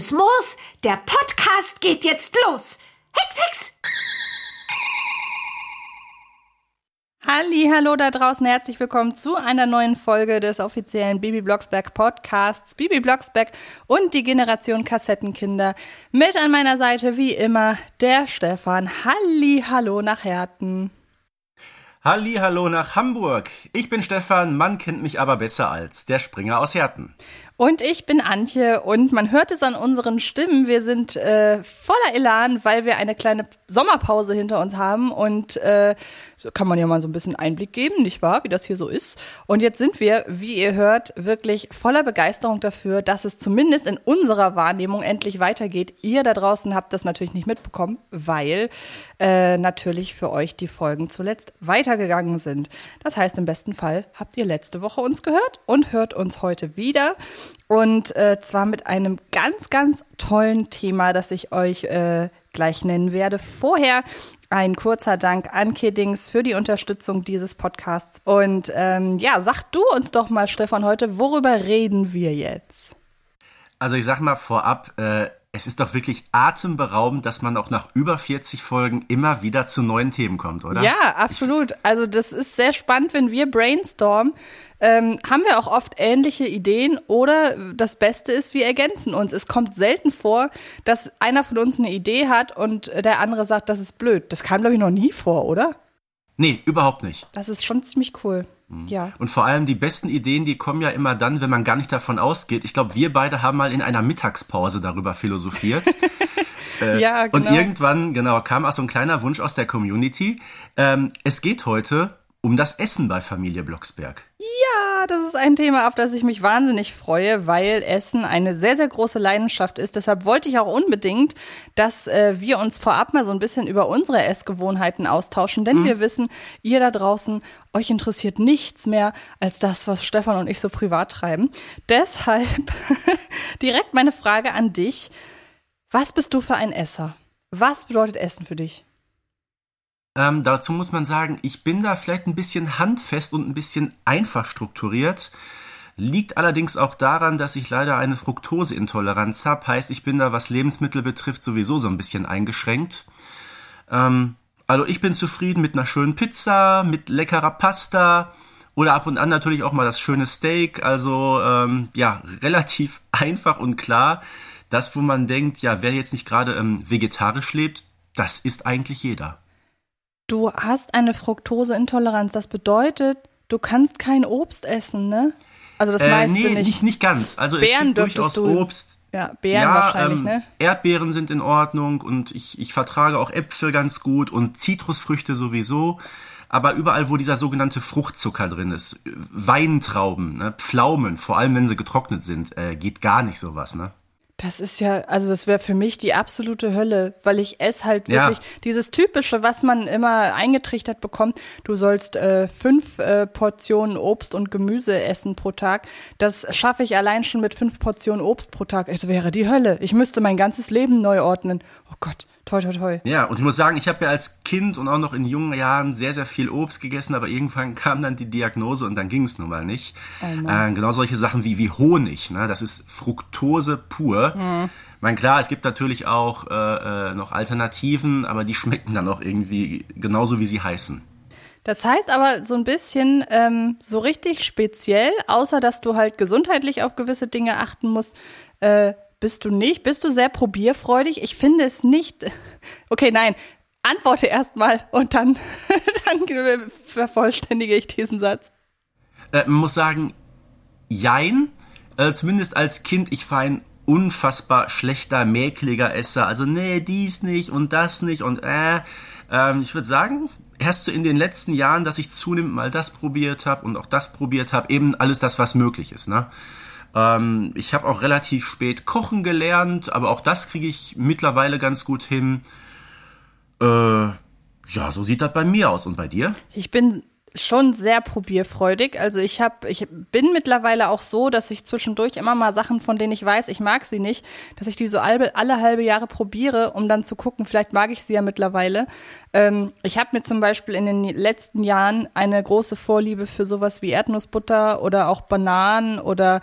Grünes Moos. Der Podcast geht jetzt los. Hex, Hex! Halli, hallo da draußen, herzlich willkommen zu einer neuen Folge des offiziellen Bibi Blocksberg Podcasts. Bibi Blocksberg und die Generation Kassettenkinder. Mit an meiner Seite wie immer der Stefan. Halli, hallo nach Herten. Halli, hallo nach Hamburg. Ich bin Stefan, man kennt mich aber besser als der Springer aus Herten. Und ich bin Antje und man hört es an unseren Stimmen. Wir sind äh, voller Elan, weil wir eine kleine Sommerpause hinter uns haben und äh, kann man ja mal so ein bisschen Einblick geben, nicht wahr, wie das hier so ist. Und jetzt sind wir, wie ihr hört, wirklich voller Begeisterung dafür, dass es zumindest in unserer Wahrnehmung endlich weitergeht. Ihr da draußen habt das natürlich nicht mitbekommen, weil äh, natürlich für euch die Folgen zuletzt weitergegangen sind. Das heißt, im besten Fall habt ihr letzte Woche uns gehört und hört uns heute wieder. Und äh, zwar mit einem ganz, ganz tollen Thema, das ich euch äh, gleich nennen werde. Vorher ein kurzer Dank an Kiddings für die Unterstützung dieses Podcasts. Und ähm, ja, sag du uns doch mal, Stefan, heute, worüber reden wir jetzt? Also ich sag mal vorab, äh, es ist doch wirklich atemberaubend, dass man auch nach über 40 Folgen immer wieder zu neuen Themen kommt, oder? Ja, absolut. Also das ist sehr spannend, wenn wir brainstormen. Ähm, haben wir auch oft ähnliche Ideen oder das Beste ist, wir ergänzen uns. Es kommt selten vor, dass einer von uns eine Idee hat und der andere sagt, das ist blöd. Das kam, glaube ich, noch nie vor, oder? Nee, überhaupt nicht. Das ist schon ziemlich cool. Ja. Und vor allem die besten Ideen, die kommen ja immer dann, wenn man gar nicht davon ausgeht. Ich glaube, wir beide haben mal in einer Mittagspause darüber philosophiert. äh, Ja, genau. Und irgendwann, genau, kam auch so ein kleiner Wunsch aus der Community. Ähm, es geht heute um das Essen bei Familie Blocksberg. Ja, das ist ein Thema, auf das ich mich wahnsinnig freue, weil Essen eine sehr, sehr große Leidenschaft ist. Deshalb wollte ich auch unbedingt, dass äh, wir uns vorab mal so ein bisschen über unsere Essgewohnheiten austauschen, denn wir wissen, ihr da draußen, euch interessiert nichts mehr als das, was Stefan und ich so privat treiben. Deshalb direkt meine Frage an dich. Was bist du für ein Esser? Was bedeutet Essen für dich? Ähm, dazu muss man sagen, ich bin da vielleicht ein bisschen handfest und ein bisschen einfach strukturiert. Liegt allerdings auch daran, dass ich leider eine Fructoseintoleranz habe. Heißt, ich bin da, was Lebensmittel betrifft, sowieso so ein bisschen eingeschränkt. Ähm, also ich bin zufrieden mit einer schönen Pizza, mit leckerer Pasta oder ab und an natürlich auch mal das schöne Steak. Also ähm, ja, relativ einfach und klar. Das, wo man denkt, ja, wer jetzt nicht gerade ähm, vegetarisch lebt, das ist eigentlich jeder. Du hast eine Fructoseintoleranz. Das bedeutet, du kannst kein Obst essen, ne? Also das Äh, meiste nee, nicht. nicht. Nicht ganz. Also es Beeren gibt dürftest durchaus du- Obst. Ja, Beeren ja, wahrscheinlich, ähm, ne? Erdbeeren sind in Ordnung und ich, ich vertrage auch Äpfel ganz gut und Zitrusfrüchte sowieso. Aber überall, wo dieser sogenannte Fruchtzucker drin ist, Weintrauben, ne, Pflaumen, vor allem wenn sie getrocknet sind, äh, geht gar nicht sowas, ne? Das ist ja, also das wäre für mich die absolute Hölle, weil ich esse halt Ja. wirklich dieses typische, was man immer eingetrichtert bekommt. Du sollst äh, fünf äh, Portionen Obst und Gemüse essen pro Tag. Das schaffe ich allein schon mit fünf Portionen Obst pro Tag. Es wäre die Hölle. Ich müsste mein ganzes Leben neu ordnen. Oh Gott, toi toi toi. Ja, und ich muss sagen, ich habe ja als Kind und auch noch in jungen Jahren sehr, sehr viel Obst gegessen, aber irgendwann kam dann die Diagnose und dann ging es nun mal nicht. äh, genau solche Sachen wie, wie Honig, ne? das ist Fructose pur. Ich meine, klar, es gibt natürlich auch äh, äh, noch Alternativen, aber die schmecken dann auch irgendwie genauso, wie sie heißen. Das heißt aber so ein bisschen ähm, so richtig speziell, außer dass du halt gesundheitlich auf gewisse Dinge achten musst, äh, bist du nicht. Bist du sehr probierfreudig? Ich finde es nicht. Okay, nein. Antworte erst mal und dann, dann vervollständige ich diesen Satz. Äh, man muss sagen, jein. Äh, zumindest als Kind, ich war ein unfassbar schlechter, mäkliger Esser. Also, nee, dies nicht und das nicht und äh. Ähm, ich würde sagen, erst so in den letzten Jahren, dass ich zunehmend mal das probiert habe und auch das probiert habe. Eben alles das, was möglich ist, ne? Ähm, ich habe auch relativ spät kochen gelernt, aber auch das kriege ich mittlerweile ganz gut hin. Äh, ja, so sieht das bei mir aus. Und bei dir? Ich bin schon sehr probierfreudig. Also ich habe, ich bin mittlerweile auch so, dass ich zwischendurch immer mal Sachen, von denen ich weiß, ich mag sie nicht, dass ich die so alle, alle halbe Jahre probiere, um dann zu gucken, vielleicht mag ich sie ja mittlerweile. Ähm, ich habe mir zum Beispiel in den letzten Jahren eine große Vorliebe für sowas wie Erdnussbutter oder auch Bananen oder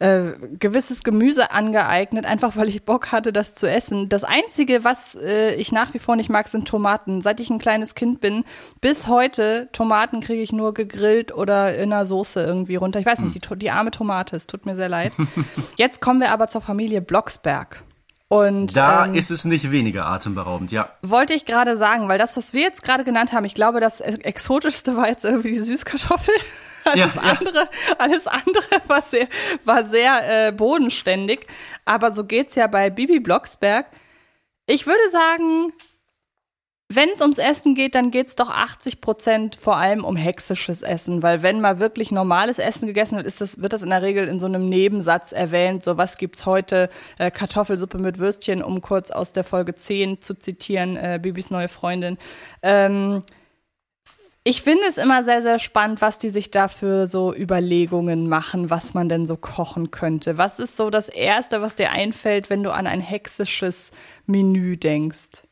äh, gewisses Gemüse angeeignet, einfach weil ich Bock hatte, das zu essen. Das Einzige, was äh, ich nach wie vor nicht mag, sind Tomaten. Seit ich ein kleines Kind bin, bis heute, Tomaten kriege ich nur gegrillt oder in einer Soße irgendwie runter. Ich weiß nicht, die, die arme Tomate, es tut mir sehr leid. Jetzt kommen wir aber zur Familie Blocksberg. Und, da ähm, ist es nicht weniger atemberaubend, ja. Wollte ich gerade sagen, weil das, was wir jetzt gerade genannt haben, ich glaube, das Exotischste war jetzt irgendwie die Süßkartoffel. Alles Ja, ja. andere, alles andere war sehr, war sehr äh, bodenständig. Aber so geht's ja bei Bibi Blocksberg. Ich würde sagen, wenn es ums Essen geht, dann geht's doch 80 Prozent vor allem um hexisches Essen, weil wenn mal wirklich normales Essen gegessen wird, ist das, wird das in der Regel in so einem Nebensatz erwähnt. So was gibt's heute? Äh, Kartoffelsuppe mit Würstchen, um kurz aus der Folge 10 zu zitieren, äh, Bibis neue Freundin. Ähm, ich finde es immer sehr, sehr spannend, was die sich da für so Überlegungen machen, was man denn so kochen könnte. Was ist so das Erste, was dir einfällt, wenn du an ein hexisches Menü denkst?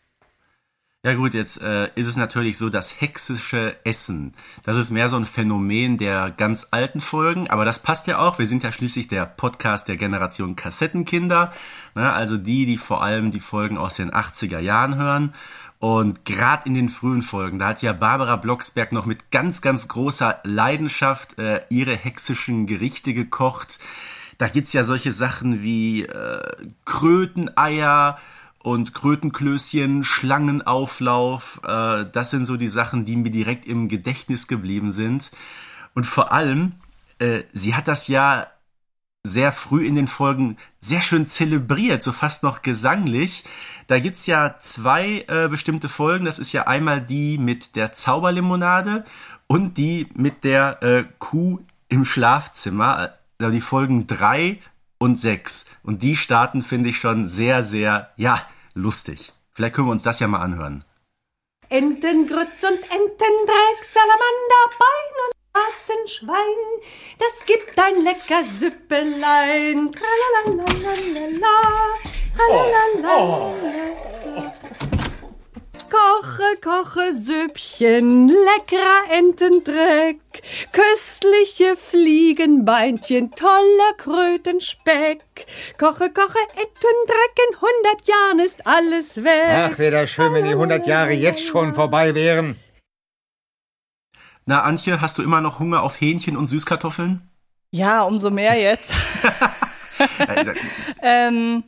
Ja gut, jetzt äh, ist es natürlich so, das hexische Essen, das ist mehr so ein Phänomen der ganz alten Folgen, aber das passt ja auch. Wir sind ja schließlich der Podcast der Generation Kassettenkinder, ne? also die, die vor allem die Folgen aus den 80er Jahren hören. Und gerade in den frühen Folgen, da hat ja Barbara Blocksberg noch mit ganz, ganz großer Leidenschaft äh, ihre hexischen Gerichte gekocht. Da gibt's ja solche Sachen wie äh, Kröteneier, und Krötenklößchen, Schlangenauflauf, äh, das sind so die Sachen, die mir direkt im Gedächtnis geblieben sind. Und vor allem, äh, sie hat das ja sehr früh in den Folgen sehr schön zelebriert, so fast noch gesanglich. Da gibt's ja zwei äh, bestimmte Folgen. Das ist ja einmal die mit der Zauberlimonade und die mit der äh, Kuh im Schlafzimmer. Also die Folgen drei und sechs. Und die starten, finde ich, schon sehr, sehr, ja, lustig. Vielleicht können wir uns das ja mal anhören. Entengrütz und Entendreck, Salamander, Bein und Warzenschwein, das gibt ein lecker Süppelein. Tralalalala. Koche, koche Süppchen, leckerer Entendreck, köstliche Fliegenbeinchen, toller Krötenspeck. Koche, koche Entendreck, in hundert Jahren ist alles weg. Ach, wäre das schön, wenn die 100 Jahre jetzt schon vorbei wären. Na, Antje, hast du immer noch Hunger auf Hähnchen und Süßkartoffeln? Ja, umso mehr jetzt. Äh, ähm,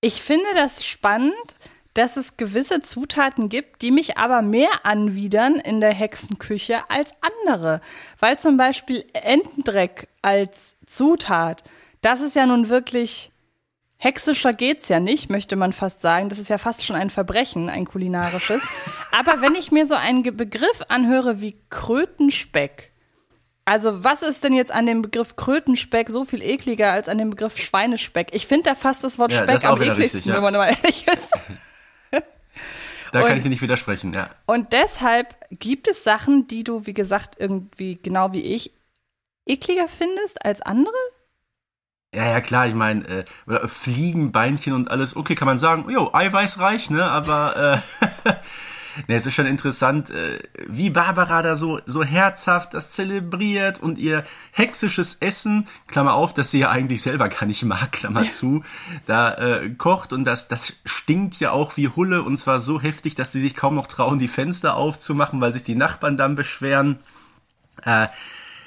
ich finde das spannend, dass es gewisse Zutaten gibt, die mich aber mehr anwidern in der Hexenküche als andere. Weil zum Beispiel Entendreck als Zutat, das ist ja nun wirklich hexischer geht's ja nicht, möchte man fast sagen. Das ist ja fast schon ein Verbrechen, ein kulinarisches. Aber wenn ich mir so einen Begriff anhöre wie Krötenspeck, also was ist denn jetzt an dem Begriff Krötenspeck so viel ekliger als an dem Begriff Schweinespeck? Ich finde da fast das Wort Ja, Speck das am ekligsten, richtig, ja. wenn man mal ehrlich ist. da kann Und- ich dir nicht widersprechen, ja. Und deshalb gibt es Sachen, die du, wie gesagt, irgendwie genau wie ich ekliger findest als andere? Ja, ja, klar, ich meine, äh, oder Fliegenbeinchen und alles, okay, kann man sagen, jo, eiweißreich, ne, aber äh, ne, es ist schon interessant, äh, wie Barbara da so, so herzhaft das zelebriert und ihr hexisches Essen, Klammer auf, das sie ja eigentlich selber gar nicht mag, Klammer zu, da äh, kocht und das, das stinkt ja auch wie Hulle und zwar so heftig, dass sie sich kaum noch trauen, die Fenster aufzumachen, weil sich die Nachbarn dann beschweren. Äh,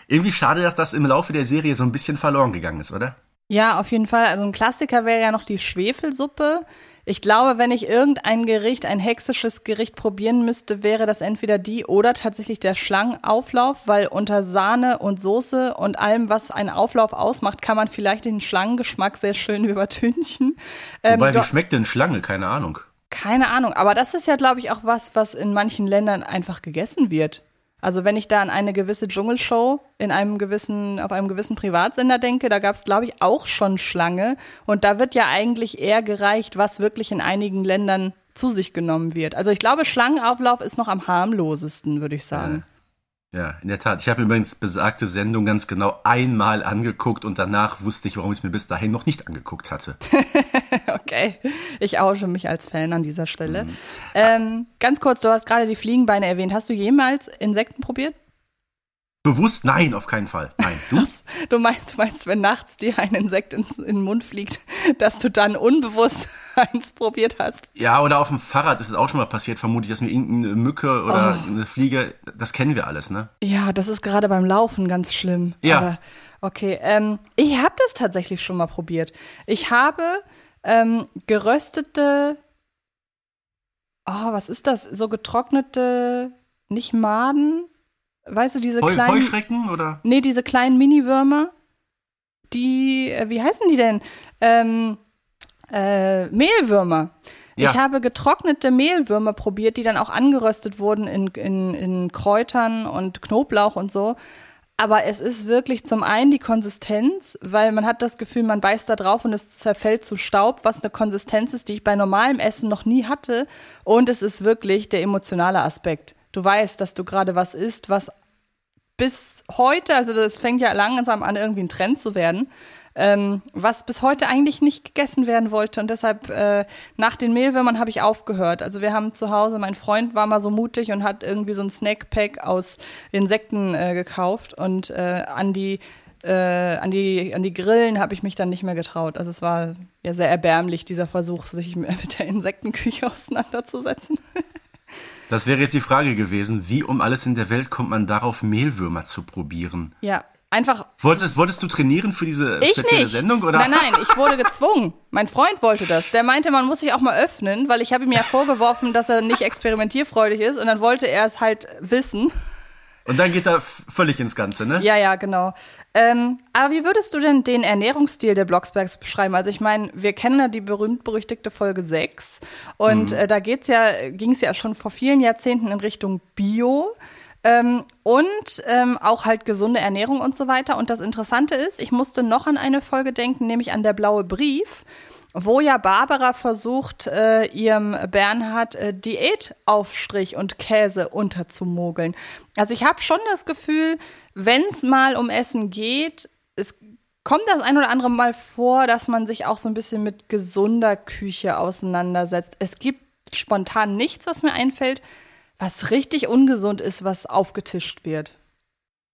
irgendwie schade, dass das im Laufe der Serie so ein bisschen verloren gegangen ist, oder? Ja, auf jeden Fall. Also ein Klassiker wäre ja noch die Schwefelsuppe. Ich glaube, wenn ich irgendein Gericht, ein hexisches Gericht probieren müsste, wäre das entweder die oder tatsächlich der Schlangenauflauf, weil unter Sahne und Soße und allem, was einen Auflauf ausmacht, kann man vielleicht den Schlangengeschmack sehr schön übertünchen. Ähm, Wobei, wie doch- schmeckt denn Schlange? Keine Ahnung. keine Ahnung, aber das ist ja, glaube ich, auch was, was in manchen Ländern einfach gegessen wird. Also wenn ich da an eine gewisse Dschungelshow in einem gewissen, auf einem gewissen Privatsender denke, da gab es, glaube ich, auch schon Schlange. Und da wird ja eigentlich eher gereicht, was wirklich in einigen Ländern zu sich genommen wird. Also ich glaube, Schlangenauflauf ist noch am harmlosesten, würde ich sagen. Ja, in der Tat. Ich habe mir übrigens besagte Sendung ganz genau einmal angeguckt und danach wusste ich, warum ich es mir bis dahin noch nicht angeguckt hatte. Okay, ich oute mich als Fan an dieser Stelle. Ähm, ganz kurz, du hast gerade die Fliegenbeine erwähnt. Hast du jemals Insekten probiert? Bewusst? Nein, auf keinen Fall. Nein. Du? Du meinst, meinst, wenn nachts dir ein Insekt ins, in den Mund fliegt, dass du dann unbewusst eins probiert hast? Ja, oder auf dem Fahrrad ist es auch schon mal passiert, vermutlich, dass mir irgendeine Mücke oder eine Fliege, das kennen wir alles, ne? Ja, das ist gerade beim Laufen ganz schlimm. Ja. Aber okay, ähm, ich habe das tatsächlich schon mal probiert. Ich habe ähm, geröstete, oh, was ist das? So getrocknete, nicht Maden, weißt du, diese Heu, kleinen, Heuschrecken oder? nee, diese kleinen Mini-Würmer, die, äh, wie heißen die denn? Ähm, äh, Mehlwürmer. Ja. Ich habe getrocknete Mehlwürmer probiert, die dann auch angeröstet wurden in, in, in Kräutern und Knoblauch und so. Aber es ist wirklich zum einen die Konsistenz, weil man hat das Gefühl, man beißt da drauf und es zerfällt zu Staub, was eine Konsistenz ist, die ich bei normalem Essen noch nie hatte. Und es ist wirklich der emotionale Aspekt. Du weißt, dass du gerade was isst, was bis heute, also das fängt ja langsam an, irgendwie ein Trend zu werden, ähm, was bis heute eigentlich nicht gegessen werden wollte. Und deshalb äh, nach den Mehlwürmern habe ich aufgehört. Also wir haben zu Hause, mein Freund war mal so mutig und hat irgendwie so ein Snackpack aus Insekten äh, gekauft und äh, an die äh, an die an die Grillen habe ich mich dann nicht mehr getraut. Also es war ja sehr erbärmlich dieser Versuch, sich mit der Insektenküche auseinanderzusetzen. Das wäre jetzt die Frage gewesen, wie um alles in der Welt kommt man darauf, Mehlwürmer zu probieren? ja, einfach Wolltest, wolltest du trainieren für diese Ich spezielle nicht. Sendung? Oder? Nein, nein, ich wurde gezwungen. Mein Freund wollte das. Der meinte, man muss sich auch mal öffnen, weil ich habe ihm ja vorgeworfen, dass er nicht experimentierfreudig ist und dann wollte er es halt wissen. Und dann geht er völlig ins Ganze, ne? Ja, ja, genau. Ähm, aber wie würdest du denn den Ernährungsstil der Blocksbergs beschreiben? Also ich meine, wir kennen ja die berühmt-berüchtigte Folge 6 und äh, da geht's ja, ging es ja schon vor vielen Jahrzehnten in Richtung Bio. Ähm, und ähm, auch halt gesunde Ernährung und so weiter. Und das Interessante ist, ich musste noch an eine Folge denken, nämlich an der blaue Brief, wo ja Barbara versucht, äh, ihrem Bernhard äh, Diätaufstrich und Käse unterzumogeln. Also ich habe schon das Gefühl, wenn es mal um Essen geht, es kommt das ein oder andere Mal vor, dass man sich auch so ein bisschen mit gesunder Küche auseinandersetzt. Es gibt spontan nichts, was mir einfällt, was richtig ungesund ist, was aufgetischt wird.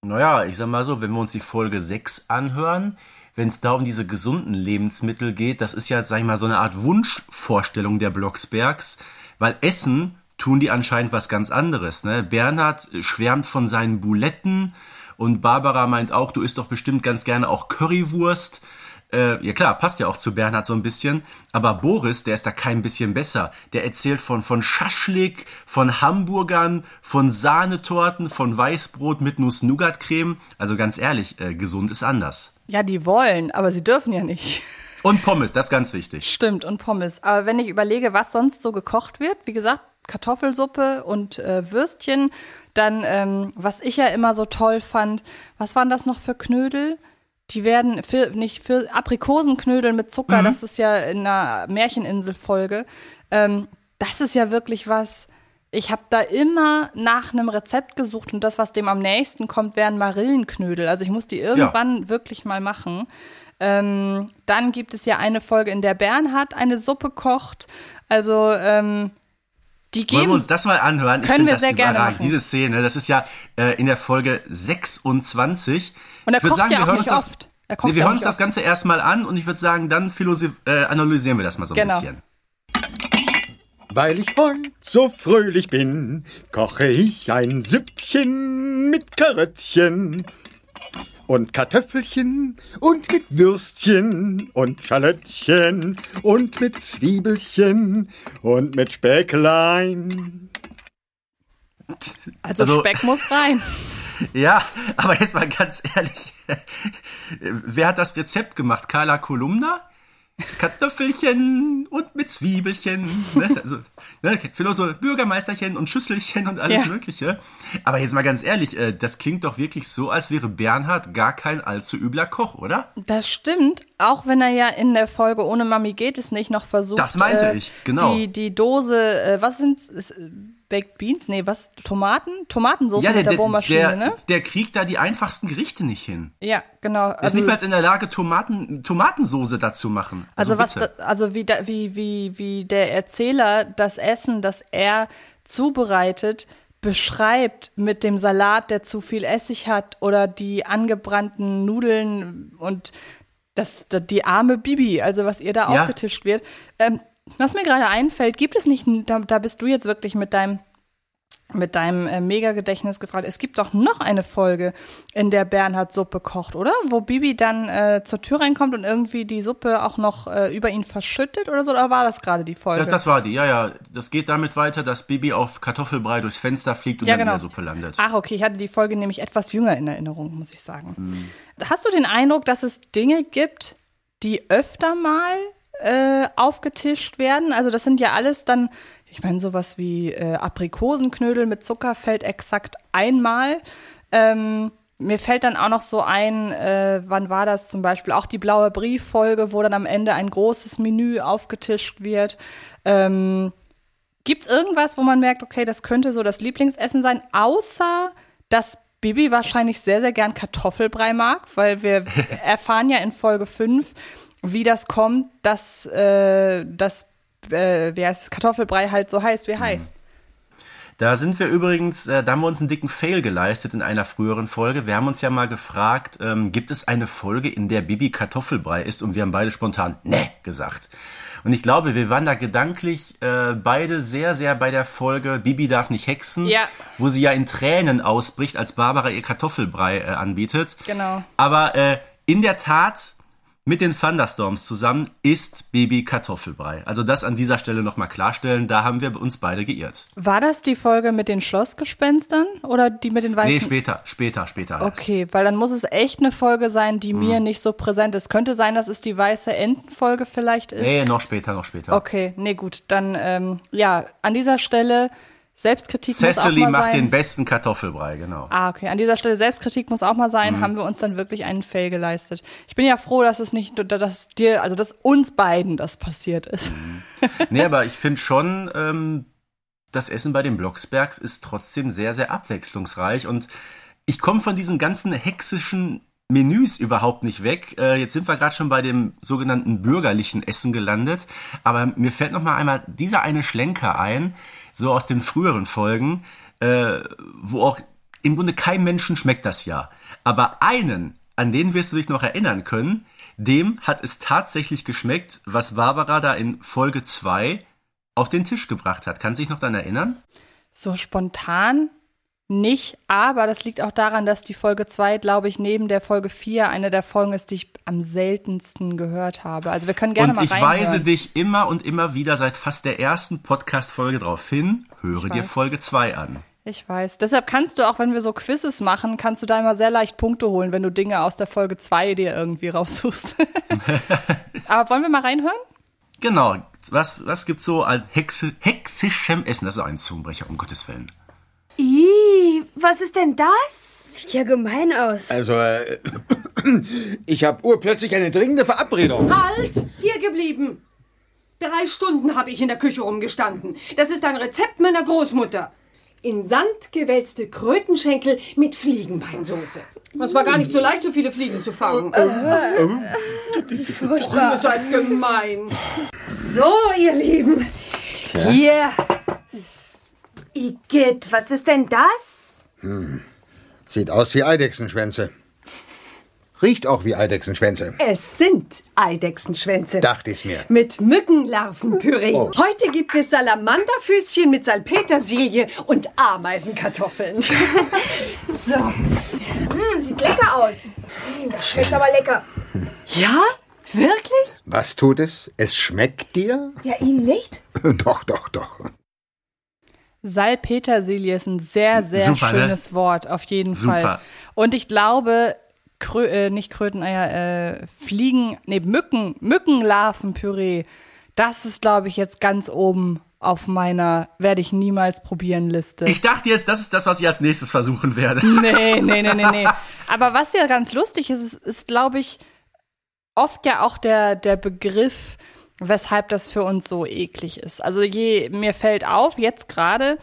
Naja, ich sag mal so, wenn wir uns die Folge 6 anhören, wenn es da um diese gesunden Lebensmittel geht, das ist ja, sag ich mal, so eine Art Wunschvorstellung der Blocksbergs, weil Essen tun die anscheinend was ganz anderes. Ne? Bernhard schwärmt von seinen Buletten und Barbara meint auch, du isst doch bestimmt ganz gerne auch Currywurst. Äh, ja klar, passt ja auch zu Bernhard so ein bisschen. Aber Boris, der ist da kein bisschen besser. Der erzählt von, von Schaschlik, von Hamburgern, von Sahnetorten, von Weißbrot mit Nuss-Nougat-Creme. Also ganz ehrlich, äh, gesund ist anders. Ja, die wollen, aber sie dürfen ja nicht. Und Pommes, das ist ganz wichtig. Stimmt, und Pommes. Aber wenn ich überlege, was sonst so gekocht wird, wie gesagt, Kartoffelsuppe und äh, Würstchen, dann, ähm, was ich ja immer so toll fand, was waren das noch für Knödel? Die werden für, nicht für Aprikosenknödel mit Zucker, das ist ja in einer Märcheninsel-Folge. Ähm, das ist ja wirklich was. Ich habe da immer nach einem Rezept gesucht und das, was dem am nächsten kommt, wären Marillenknödel. Also ich muss die irgendwann wirklich mal machen. Ähm, dann gibt es ja eine Folge, in der Bernhard eine Suppe kocht. Also ähm, die Wollen geben. wir uns das mal anhören? Können wir das sehr gerne machen. Diese Szene, das ist ja äh, in der Folge 26. Und er Ich kocht ja wir auch hören nicht uns das, oft. Nee, wir ja hören uns das. Ganze erstmal an und ich würde sagen, dann äh, analysieren wir das mal so ein Genau. bisschen. Weil ich heut so fröhlich bin, koche ich ein Süppchen mit Karöttchen und Kartoffelchen und mit Würstchen und Schalettchen und mit Zwiebelchen und mit Späcklein. Also, Also- Speck muss rein. Ja, aber jetzt mal ganz ehrlich, wer hat das Rezept gemacht? Carla Kolumna? Kartoffelchen und mit Zwiebelchen. Ne? Also, ne? Vielleicht so Bürgermeisterchen und Schüsselchen und alles Ja. Mögliche. Aber jetzt mal ganz ehrlich, äh, das klingt doch wirklich so, als wäre Bernhard gar kein allzu übler Koch, oder? Das stimmt, auch wenn er ja in der Folge Ohne Mami geht es nicht noch versucht. Das meinte äh, ich, genau. Die, die Dose, äh, was sind's? Baked Beans? Nee, was? Tomaten? Tomatensauce Ja, der, mit der Bohrmaschine, der, ne? der kriegt da die einfachsten Gerichte nicht hin. Ja, genau. Er ist nicht mal in der Lage, Tomaten, Tomatensoße dazu machen. Also, was, bitte. da, also wie, da, wie, wie, wie der Erzähler das Essen, das er zubereitet, beschreibt mit dem Salat, der zu viel Essig hat oder die angebrannten Nudeln und das, die arme Bibi, also was ihr da Ja. aufgetischt wird. Ähm, was mir gerade einfällt, gibt es nicht, da, da bist du jetzt wirklich mit deinem mit deinem äh, Mega-Gedächtnis gefragt. Es gibt doch noch eine Folge, in der Bernhard Suppe kocht, oder? Wo Bibi dann äh, zur Tür reinkommt und irgendwie die Suppe auch noch äh, über ihn verschüttet oder so. Oder war das gerade die Folge? Ja, das war die, ja, ja. Das geht damit weiter, dass Bibi auf Kartoffelbrei durchs Fenster fliegt und Ja, dann genau. in der Suppe landet. Ach, okay, ich hatte die Folge nämlich etwas jünger in Erinnerung, muss ich sagen. Mhm. Hast du den Eindruck, dass es Dinge gibt, die öfter mal äh, aufgetischt werden? Also das sind ja alles dann, ich meine, sowas wie äh, Aprikosenknödel mit Zucker fällt exakt einmal. Ähm, mir fällt dann auch noch so ein, äh, wann war das zum Beispiel, auch die blaue Brieffolge, wo dann am Ende ein großes Menü aufgetischt wird. Ähm, Gibt es irgendwas, wo man merkt, okay, das könnte so das Lieblingsessen sein, außer dass Bibi wahrscheinlich sehr, sehr gern Kartoffelbrei mag, weil wir erfahren ja in Folge 5, wie das kommt, dass äh, das äh, wie heißt, es, Kartoffelbrei halt so heißt, wie er heißt. Da sind wir übrigens, äh, da haben wir uns einen dicken Fail geleistet in einer früheren Folge. Wir haben uns ja mal gefragt, ähm, gibt es eine Folge, in der Bibi Kartoffelbrei ist? Und wir haben beide spontan ne gesagt. Und ich glaube, wir waren da gedanklich äh, beide sehr, sehr bei der Folge Bibi darf nicht hexen, Ja. wo sie ja in Tränen ausbricht, als Barbara ihr Kartoffelbrei äh, anbietet. Genau. Aber äh, in der Tat, mit den Thunderstorms zusammen ist Bibi Kartoffelbrei. Also das an dieser Stelle nochmal klarstellen, da haben wir uns beide geirrt. War das die Folge mit den Schlossgespenstern oder die mit den weißen? Nee, später, später, später. erst. Okay, weil dann muss es echt eine Folge sein, die Hm. mir nicht so präsent ist. Könnte sein, dass es die weiße Entenfolge vielleicht ist. Nee, noch später, noch später. Okay, nee, gut. Dann, ähm, ja, an dieser Stelle Selbstkritik muss Cecily auch mal macht sein. den besten Kartoffelbrei, genau. Ah, okay. An dieser Stelle Selbstkritik muss auch mal sein. Mhm. Haben wir uns dann wirklich einen Fail geleistet. Ich bin ja froh, dass es nicht, dass dir, also dass uns beiden das passiert ist. Mhm. Nee, aber ich finde schon, ähm, das Essen bei den Blocksbergs ist trotzdem sehr, sehr abwechslungsreich und ich komme von diesen ganzen hexischen Menüs überhaupt nicht weg. Äh, jetzt sind wir gerade schon bei dem sogenannten bürgerlichen Essen gelandet, aber mir fällt noch mal einmal dieser eine Schlenker ein, so aus den früheren Folgen, äh, wo auch im Grunde keinem Menschen schmeckt das ja. Aber einen, an den wirst du dich noch erinnern können, dem hat es tatsächlich geschmeckt, was Barbara da in Folge 2 auf den Tisch gebracht hat. Kann sich noch daran erinnern? So spontan nicht, aber das liegt auch daran, dass die Folge 2, glaube ich, neben der Folge 4 eine der Folgen ist, die ich am seltensten gehört habe. Also wir können gerne und mal ich reinhören. weise dich immer und immer wieder seit fast der ersten Podcast-Folge darauf hin, höre Ich dir weiß. Folge 2 an. Ich weiß. Deshalb kannst du auch, wenn wir so Quizzes machen, kannst du da immer sehr leicht Punkte holen, wenn du Dinge aus der Folge 2 dir irgendwie raussuchst. aber wollen wir mal reinhören? Genau. Was, was gibt's so an Hexe, hexischem Essen? Das ist ein Zungenbrecher, um Gottes Willen. Was ist denn das? Sieht ja gemein aus. Also, äh, ich habe urplötzlich eine dringende Verabredung. Halt! Hier geblieben! Drei Stunden habe ich in der Küche rumgestanden. Das ist ein Rezept meiner Großmutter. In Sand gewälzte Krötenschenkel mit Fliegenbeinsoße. Das war gar nicht so leicht, so viele Fliegen zu fangen. Furchtbar. Ihr seid gemein. So, ihr Lieben. Hier. Igitt, was ist denn das? Sieht aus wie Eidechsenschwänze. Riecht auch wie Eidechsenschwänze. Es sind Eidechsenschwänze. Dachte ich's mir. Mit Mückenlarvenpüree. Heute gibt es Salamanderfüßchen mit Salpetersilie und Ameisenkartoffeln. Hm, sieht lecker aus. Hm, Das schmeckt aber lecker. Ja? Wirklich? Was tut es? Es schmeckt dir? Ja, Ihnen nicht? doch, doch, doch. Salpetersilie ist ein sehr, sehr Super, ne? schönes Wort, auf jeden Super. Fall. Und ich glaube, Krö äh, nicht Kröteneier, äh, Fliegen, nee, Mücken, Mückenlarvenpüree, das ist, glaube ich, jetzt ganz oben auf meiner werde ich niemals probieren Liste. Ich dachte jetzt, das ist das, was ich als nächstes versuchen werde. Nee, nee, nee, nee, nee. Aber was ja ganz lustig ist, ist, ist glaube ich, oft ja auch der, der Begriff, weshalb das für uns so eklig ist. Also je, mir fällt auf, jetzt gerade,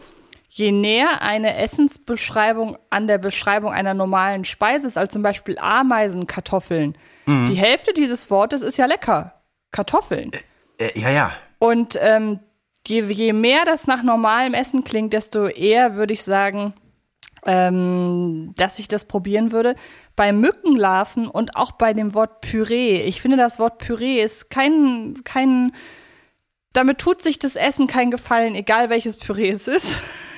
je näher eine Essensbeschreibung an der Beschreibung einer normalen Speise ist, als zum Beispiel Ameisenkartoffeln, die Hälfte dieses Wortes ist ja lecker. Kartoffeln. Äh, ja, ja. Und ähm, je, je mehr das nach normalem Essen klingt, desto eher würde ich sagen, ähm, dass ich das probieren würde. Bei Mückenlarven und auch bei dem Wort Püree. Ich finde, das Wort Püree ist kein, kein, damit tut sich das Essen keinen Gefallen, egal welches Püree es ist.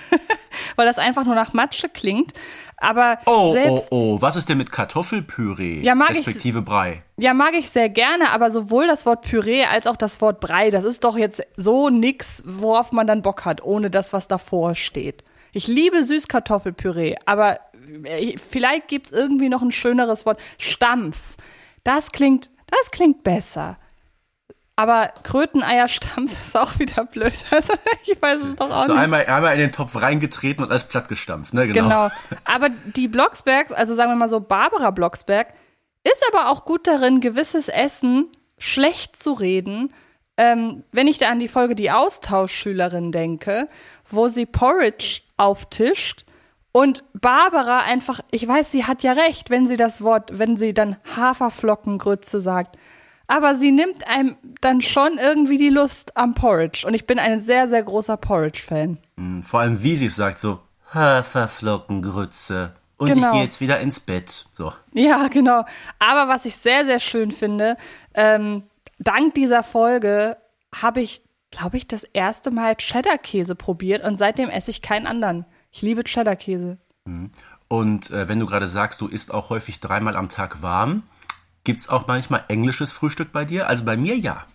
Weil das einfach nur nach Matsche klingt. Aber Oh, selbst, oh, oh, was ist denn mit Kartoffelpüree? Ja, mag ich- respektive Brei. Ja, mag ich sehr gerne, aber sowohl das Wort Püree als auch das Wort Brei, das ist doch jetzt so nix, worauf man dann Bock hat, ohne das, was davor steht. Ich liebe Süßkartoffelpüree, aber äh, vielleicht gibt's irgendwie noch ein schöneres Wort. Stampf. Das klingt, das klingt besser. Aber Kröteneierstampf ist auch wieder blöd. Also, ich weiß es doch auch So nicht. einmal, einmal in den Topf reingetreten und alles platt gestampft, ne? Genau. Genau. Aber die Blocksbergs, also sagen wir mal so, Barbara Blocksberg, ist aber auch gut darin, gewisses Essen schlecht zu reden. Ähm, wenn ich da an die Folge Die Austauschschülerin denke, wo sie Porridge auftischt und Barbara einfach, ich weiß, sie hat ja recht, wenn sie das Wort, wenn sie dann Haferflockengrütze sagt. Aber sie nimmt einem dann schon irgendwie die Lust am Porridge. Und ich bin ein sehr, sehr großer Porridge-Fan. Vor allem, wie sie es sagt, so Haferflockengrütze. Und Genau. ich gehe jetzt wieder ins Bett. So. Ja, genau. Aber was ich sehr, sehr schön finde, ähm, dank dieser Folge habe ich, glaube ich, das erste Mal Cheddar-Käse probiert und seitdem esse ich keinen anderen. Ich liebe Cheddar-Käse. Und äh, wenn du gerade sagst, du isst auch häufig dreimal am Tag warm, gibt's auch manchmal englisches Frühstück bei dir? Also bei mir ja.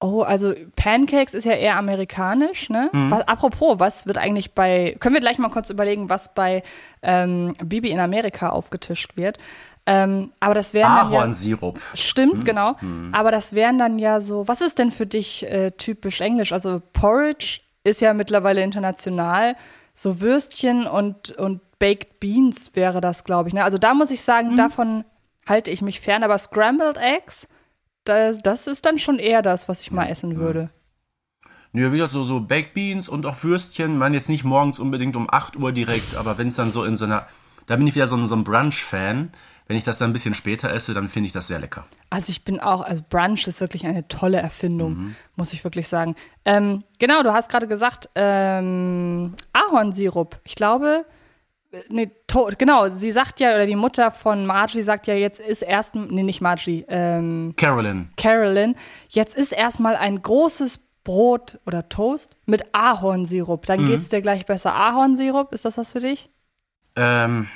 Oh, also Pancakes ist ja eher amerikanisch, ne? Was, apropos, was wird eigentlich bei, können wir gleich mal kurz überlegen, was bei ähm, Bibi in Amerika aufgetischt wird. Ähm, aber das wären dann ja, Ahornsirup. Stimmt, genau. Aber das wären dann ja so, was ist denn für dich äh, typisch englisch? Also Porridge ist ja mittlerweile international. So Würstchen und, und Baked Beans wäre das, glaube ich. Ne? Also da muss ich sagen, davon halte ich mich fern. Aber Scrambled Eggs, das, das ist dann schon eher das, was ich mal essen würde. Nö, wieder so, so Baked Beans und auch Würstchen. Man jetzt nicht morgens unbedingt um 8 Uhr direkt, aber wenn es dann so in so einer, da bin ich wieder so, so ein Brunch-Fan. Wenn ich das dann ein bisschen später esse, dann finde ich das sehr lecker. Also ich bin auch, also Brunch ist wirklich eine tolle Erfindung, muss ich wirklich sagen. Ähm, genau, du hast gerade gesagt, ähm, Ahornsirup. Ich glaube, äh, nee, genau, sie sagt ja, oder die Mutter von Margie sagt ja, jetzt ist erst, nee, nicht Margie, ähm, Carolyn. Carolyn, jetzt ist erstmal ein großes Brot oder Toast mit Ahornsirup. Dann geht's dir gleich besser. Ahornsirup, ist das was für dich? Ähm,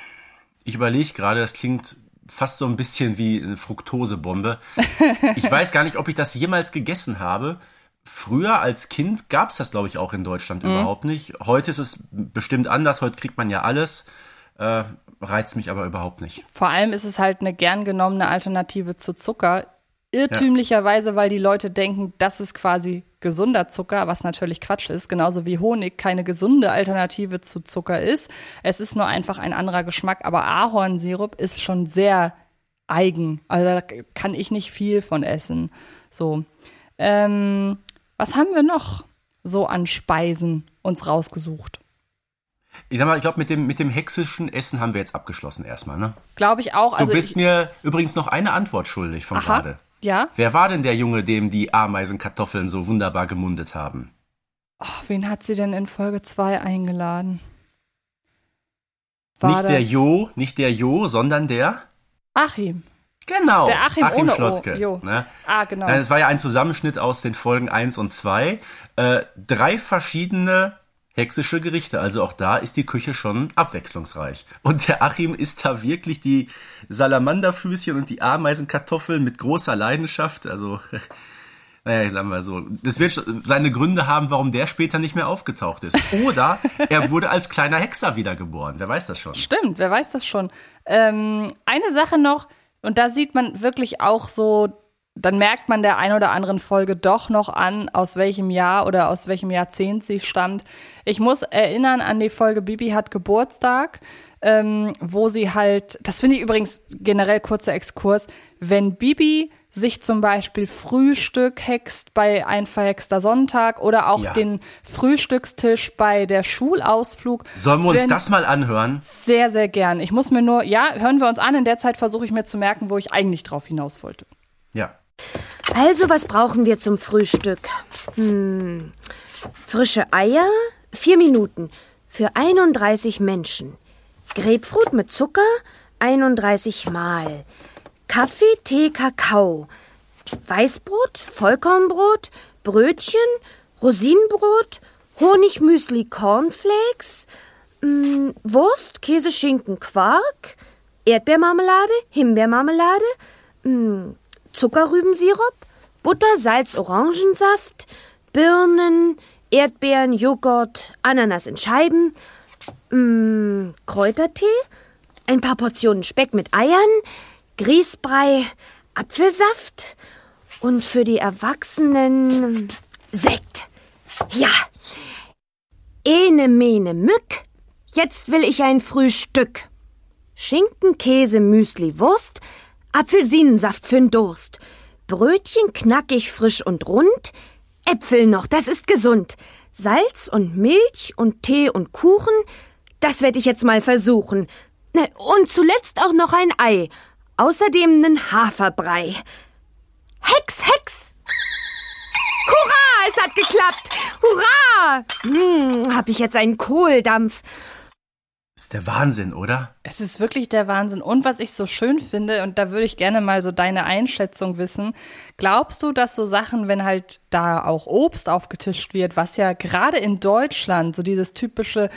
ich überlege gerade, das klingt fast so ein bisschen wie eine Fructosebombe. Ich weiß gar nicht, ob ich das jemals gegessen habe. Früher als Kind gab es das, glaube ich, auch in Deutschland überhaupt nicht. Heute ist es bestimmt anders. Heute kriegt man ja alles. Äh, reizt mich aber überhaupt nicht. Vor allem ist es halt eine gern genommene Alternative zu Zucker. Irrtümlicherweise, weil die Leute denken, das ist quasi gesunder Zucker, was natürlich Quatsch ist, genauso wie Honig keine gesunde Alternative zu Zucker ist. Es ist nur einfach ein anderer Geschmack, aber Ahornsirup ist schon sehr eigen. Also da kann ich nicht viel von essen. So. Ähm, was haben wir noch so an Speisen uns rausgesucht? Ich sag mal, ich glaube, mit dem, mit dem hexischen Essen haben wir jetzt abgeschlossen erstmal, ne? Glaube ich auch. Du Also bist ich, mir übrigens noch eine Antwort schuldig von gerade. Ja. Wer war denn der Junge, dem die Ameisenkartoffeln so wunderbar gemundet haben? Wen hat sie denn in Folge 2 eingeladen? War nicht der das Jo, nicht der Jo, sondern der? Achim. Genau. Der Achim ohne O, Schlottke. Jo. Ne? Ah, genau. Nein, es war ja ein Zusammenschnitt aus den Folgen 1 und 2. Äh, drei verschiedene hexische Gerichte. Also auch da ist die Küche schon abwechslungsreich. Und der Achim isst da wirklich die Salamanderfüßchen und die Ameisenkartoffeln mit großer Leidenschaft. Also, naja, ich sag mal so. Das wird seine Gründe haben, warum der später nicht mehr aufgetaucht ist. Oder er wurde als kleiner Hexer wiedergeboren. Wer weiß das schon? Stimmt, wer weiß das schon. Ähm, eine Sache noch, und da sieht man wirklich auch so, dann merkt man der ein oder anderen Folge doch noch an, aus welchem Jahr oder aus welchem Jahrzehnt sie stammt. Ich muss erinnern an die Folge Bibi hat Geburtstag, ähm, wo sie halt, das finde ich übrigens generell kurzer Exkurs, wenn Bibi sich zum Beispiel Frühstück hext bei ein verhexter Sonntag oder auch Ja. den Frühstückstisch bei der Schulausflug. Sollen wir uns wenn- das mal anhören? sehr, sehr gern. Ich muss mir nur, ja, hören wir uns an. In der Zeit versuche ich mir zu merken, wo ich eigentlich drauf hinaus wollte. Ja. Also, was brauchen wir zum Frühstück? Hm. Frische Eier, vier Minuten. Für 31 Menschen. Grapefruit mit Zucker, 31 Mal. Kaffee, Tee, Kakao. Weißbrot, Vollkornbrot, Brötchen, Rosinenbrot, Honigmüsli, Cornflakes, mh, Wurst, Käse, Schinken, Quark, Erdbeermarmelade, Himbeermarmelade, mh, Zuckerrübensirup, Butter, Salz, Orangensaft, Birnen, Erdbeeren, Joghurt, Ananas in Scheiben, mh, Kräutertee, ein paar Portionen Speck mit Eiern, Grießbrei, Apfelsaft und für die Erwachsenen Sekt. Ja. Ene mene Mück, jetzt will ich ein Frühstück. Schinken, Käse, Müsli, Wurst, Apfelsinensaft für'n Durst. Brötchen knackig, frisch und rund, Äpfel noch, das ist gesund. Salz und Milch und Tee und Kuchen, das werde ich jetzt mal versuchen. Ne, Und zuletzt auch noch ein Ei. Außerdem nen Haferbrei. Hex, Hex! Hurra, es hat geklappt! Hurra! Hm, hab ich jetzt einen Kohldampf. Ist der Wahnsinn, oder? Es ist wirklich der Wahnsinn. Und was ich so schön finde, und da würde ich gerne mal so deine Einschätzung wissen, glaubst du, dass so Sachen, wenn halt da auch Obst aufgetischt wird, was ja gerade in Deutschland so dieses typische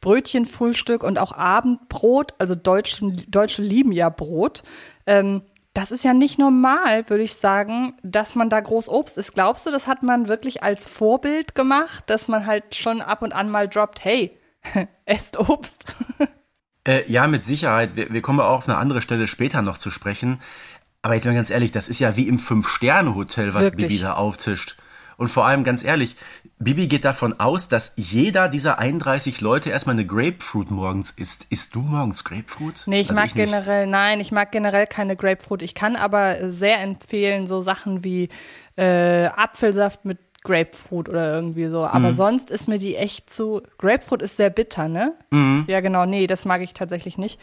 Brötchenfrühstück und auch Abendbrot, also Deutschen, Deutsche lieben ja Brot, ähm, das ist ja nicht normal, würde ich sagen, dass man da groß Obst isst. Glaubst du, das hat man wirklich als Vorbild gemacht, dass man halt schon ab und an mal droppt, hey, esst Obst? Äh, ja, mit Sicherheit. Wir, wir kommen auch auf eine andere Stelle später noch zu sprechen. Aber jetzt mal ganz ehrlich, das ist ja wie im Fünf-Sterne-Hotel, was Wirklich. Bibi da auftischt. Und vor allem ganz ehrlich, Bibi geht davon aus, dass jeder dieser 31 Leute erstmal eine Grapefruit morgens isst. Isst du morgens Grapefruit? Nee, ich Also mag nicht. generell, nein, ich mag generell keine Grapefruit. Ich kann aber sehr empfehlen, so Sachen wie äh, Apfelsaft mit Grapefruit oder irgendwie so. Mhm. Aber sonst ist mir die echt zu. Grapefruit ist sehr bitter, ne? Mhm. Ja, genau, nee, das mag ich tatsächlich nicht.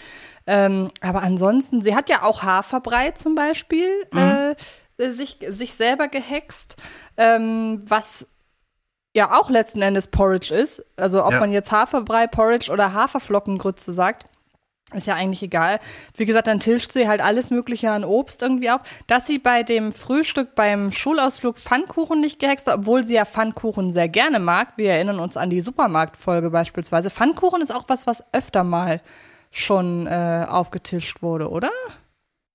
Ähm, aber ansonsten, sie hat ja auch Haferbrei zum Beispiel Mhm. äh, sich, sich selber gehext, ähm, was ja auch letzten Endes Porridge ist. Also ob Ja. man jetzt Haferbrei, Porridge oder Haferflockengrütze sagt. Ist ja eigentlich egal. Wie gesagt, dann tischt sie halt alles Mögliche an Obst irgendwie auf. Dass sie bei dem Frühstück beim Schulausflug Pfannkuchen nicht gehext hat, obwohl sie ja Pfannkuchen sehr gerne mag. Wir erinnern uns an die Supermarktfolge beispielsweise. Pfannkuchen ist auch was, was öfter mal schon äh, aufgetischt wurde, oder?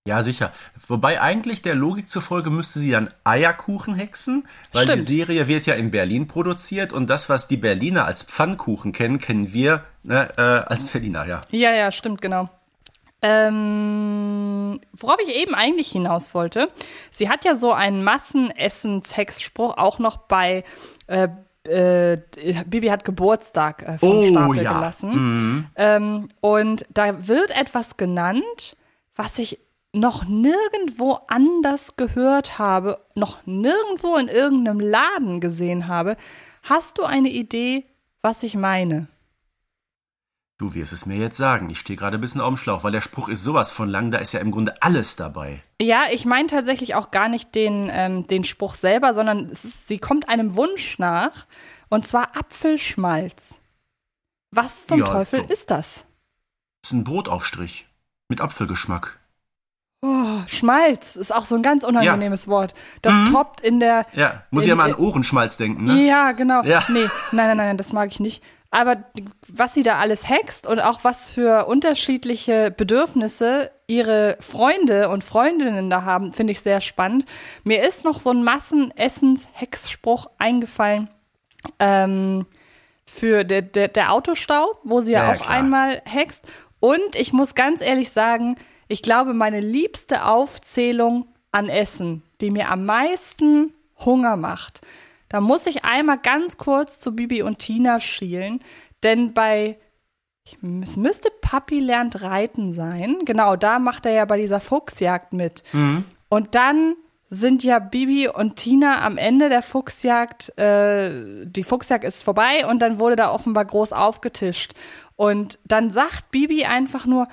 Ja, sicher. Wobei eigentlich der Logik zufolge müsste sie dann Eierkuchen hexen, weil Stimmt. die Serie wird ja in Berlin produziert und das, was die Berliner als Pfannkuchen kennen, kennen wir ne, äh, als Berliner, ja. Ja, ja, stimmt, genau. Ähm, worauf ich eben eigentlich hinaus wollte, sie hat ja so einen Massenessens-Hexspruch auch noch bei äh, äh, Bibi hat Geburtstag äh, vom Oh, Stapel ja. gelassen. Ähm, und da wird etwas genannt, was ich noch nirgendwo anders gehört habe, noch nirgendwo in irgendeinem Laden gesehen habe. Hast du eine Idee, was ich meine? Du wirst es mir jetzt sagen. Ich stehe gerade ein bisschen auf dem Schlauch, weil der Spruch ist sowas von lang, da ist ja im Grunde alles dabei. Ja, ich meine tatsächlich auch gar nicht den, ähm, den Spruch selber, sondern ist, sie kommt einem Wunsch nach, und zwar Apfelschmalz. Was zum Ja, Teufel so. ist das? Das ist ein Brotaufstrich mit Apfelgeschmack. Oh, Schmalz ist auch so ein ganz unangenehmes Wort. Das Mhm. toppt in der. Ja, muss in, ja mal an Ohrenschmalz denken, ne? Ja, genau. Ja. Nee, nein, nein, nein, das mag ich nicht. Aber was sie da alles hext und auch was für unterschiedliche Bedürfnisse ihre Freunde und Freundinnen da haben, finde ich sehr spannend. Mir ist noch so ein Massenessens-Hexspruch eingefallen ähm, für der, der, der Autostau, wo sie ja, Ja, ja, auch klar. einmal hext. Und ich muss ganz ehrlich sagen, ich glaube, meine liebste Aufzählung an Essen, die mir am meisten Hunger macht, da muss ich einmal ganz kurz zu Bibi und Tina schielen, denn bei es müsste Papi lernt reiten sein. Genau, da macht er ja bei dieser Fuchsjagd mit. Und dann sind ja Bibi und Tina am Ende der Fuchsjagd, äh, die Fuchsjagd ist vorbei und dann wurde da offenbar groß aufgetischt. Und dann sagt Bibi einfach nur,